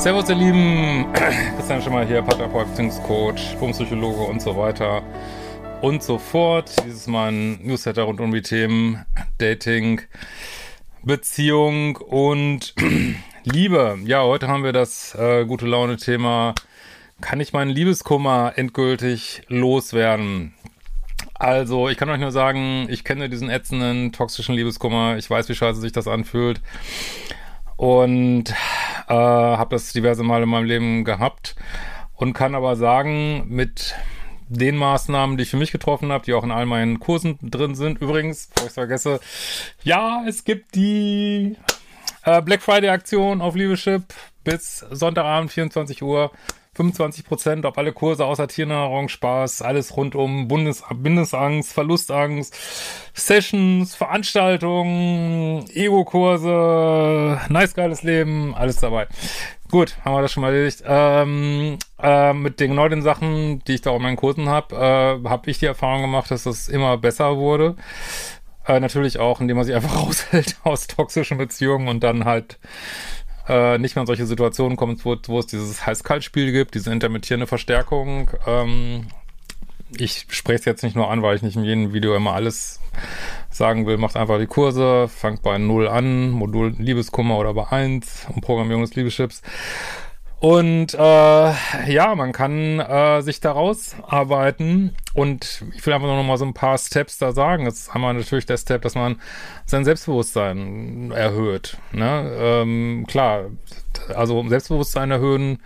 Servus, ihr Lieben. Christian Schimmer hier, Paartherapeut, Beziehungscoach, Psychologe und so weiter und so fort. Dieses Mal ein Newsletter rund um die Themen Dating, Beziehung und Liebe. Ja, heute haben wir das äh, gute Laune-Thema. Kann ich meinen Liebeskummer endgültig loswerden? Also, ich kann euch nur sagen, ich kenne diesen ätzenden, toxischen Liebeskummer. Ich weiß, wie scheiße sich das anfühlt und äh, habe das diverse Male in meinem Leben gehabt und kann aber sagen, mit den Maßnahmen, die ich für mich getroffen habe, die auch in all meinen Kursen drin sind. Übrigens, bevor ich es vergesse, ja, es gibt die äh, Black Friday Aktion auf Liebeschip bis Sonntagabend 24 Uhr. 25 Prozent auf alle Kurse außer Tiernahrung, Spaß, alles rund um Bundes Bindungsangst, Verlustangst, Sessions, Veranstaltungen, Ego-Kurse, nice geiles Leben, alles dabei. Gut, haben wir das schon mal erledigt. Ähm, äh, mit den genau den Sachen, die ich da auf meinen Kursen habe, äh, habe ich die Erfahrung gemacht, dass das immer besser wurde. Äh, natürlich auch, indem man sich einfach raushält aus toxischen Beziehungen und dann halt äh, nicht mehr in solche Situationen kommt, wo, wo es dieses Heiß-Kalt-Spiel gibt, diese intermittierende Verstärkung. Ähm, ich spreche es jetzt nicht nur an, weil ich nicht in jedem Video immer alles sagen will. Macht einfach die Kurse, fangt bei 0 an, Modul Liebeskummer oder bei 1 und Programmierung des Liebeschips. Und äh, ja, man kann äh, sich daraus arbeiten und ich will einfach nur noch mal so ein paar Steps da sagen. Das ist einmal natürlich der Step, dass man sein Selbstbewusstsein erhöht. Ne? Ähm, klar, also Selbstbewusstsein erhöhen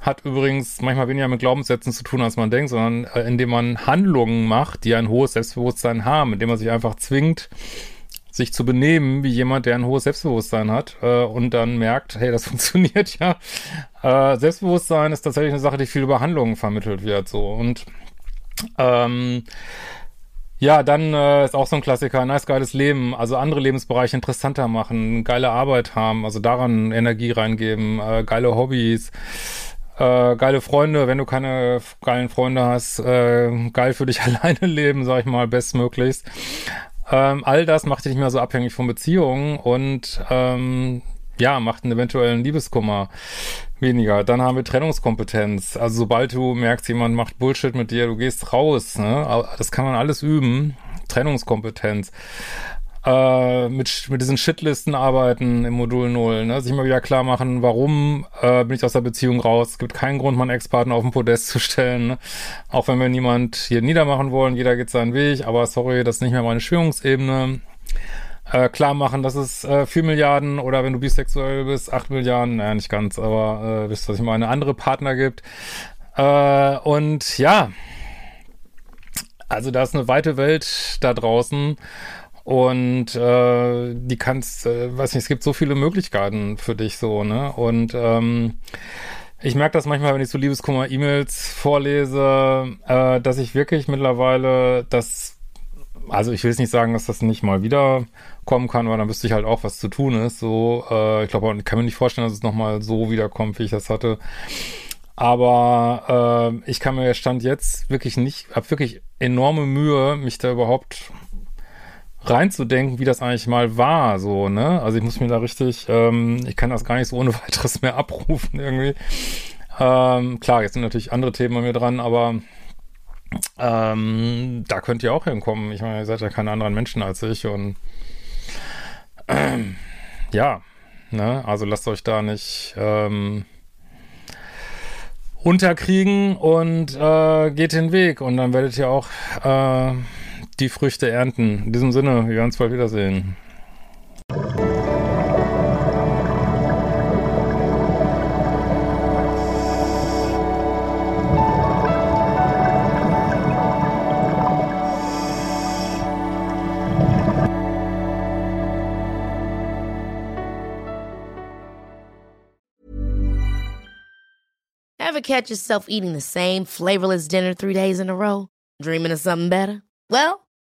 hat übrigens manchmal weniger mit Glaubenssätzen zu tun, als man denkt, sondern äh, indem man Handlungen macht, die ein hohes Selbstbewusstsein haben, indem man sich einfach zwingt, sich zu benehmen wie jemand, der ein hohes Selbstbewusstsein hat äh, und dann merkt, hey, das funktioniert ja. Äh, Selbstbewusstsein ist tatsächlich eine Sache, die viel über Handlungen vermittelt wird. So und ähm, ja, dann äh, ist auch so ein Klassiker, nice geiles Leben, also andere Lebensbereiche interessanter machen, geile Arbeit haben, also daran Energie reingeben, äh, geile Hobbys, äh, geile Freunde, wenn du keine geilen Freunde hast, äh, geil für dich alleine leben, sag ich mal, bestmöglichst. Ähm, all das macht dich nicht mehr so abhängig von Beziehungen und ähm, ja, macht einen eventuellen Liebeskummer weniger. Dann haben wir Trennungskompetenz. Also sobald du merkst, jemand macht Bullshit mit dir, du gehst raus. Ne? Das kann man alles üben. Trennungskompetenz äh, mit, mit diesen Shitlisten arbeiten im Modul 0, ne? sich mal wieder klar machen, warum äh, bin ich aus der Beziehung raus. Es gibt keinen Grund, meinen Ex-Partner auf den Podest zu stellen. Ne? Auch wenn wir niemand hier niedermachen wollen, jeder geht seinen Weg, aber sorry, das ist nicht mehr meine Schwingungsebene. Äh, klar machen, dass es äh, 4 Milliarden oder wenn du bisexuell bist, 8 Milliarden, naja, nicht ganz, aber äh, wisst, was ich meine, andere Partner gibt. Äh, und ja, also da ist eine weite Welt da draußen und äh, die kannst, äh, weiß nicht, es gibt so viele Möglichkeiten für dich so, ne? Und ähm, ich merke das manchmal, wenn ich so Liebeskummer-E-Mails vorlese, äh, dass ich wirklich mittlerweile das, also ich will jetzt nicht sagen, dass das nicht mal wieder kommen kann, weil dann wüsste ich halt auch, was zu tun ist. So, äh, ich glaube, ich kann mir nicht vorstellen, dass es nochmal so wiederkommt, wie ich das hatte. Aber äh, ich kann mir Stand jetzt wirklich nicht, habe wirklich enorme Mühe, mich da überhaupt reinzudenken, wie das eigentlich mal war, so, ne? Also ich muss mir da richtig, ähm, ich kann das gar nicht so ohne weiteres mehr abrufen irgendwie. Ähm, klar, jetzt sind natürlich andere Themen bei mir dran, aber ähm, da könnt ihr auch hinkommen. Ich meine, ihr seid ja keine anderen Menschen als ich und ähm, ja, ne? Also lasst euch da nicht ähm, unterkriegen und äh, geht den Weg und dann werdet ihr auch äh, die Früchte ernten. In diesem Sinne, wir werden uns bald wiedersehen. Ever catch yourself eating the same flavorless dinner three days in a row? Dreaming of something better? Well,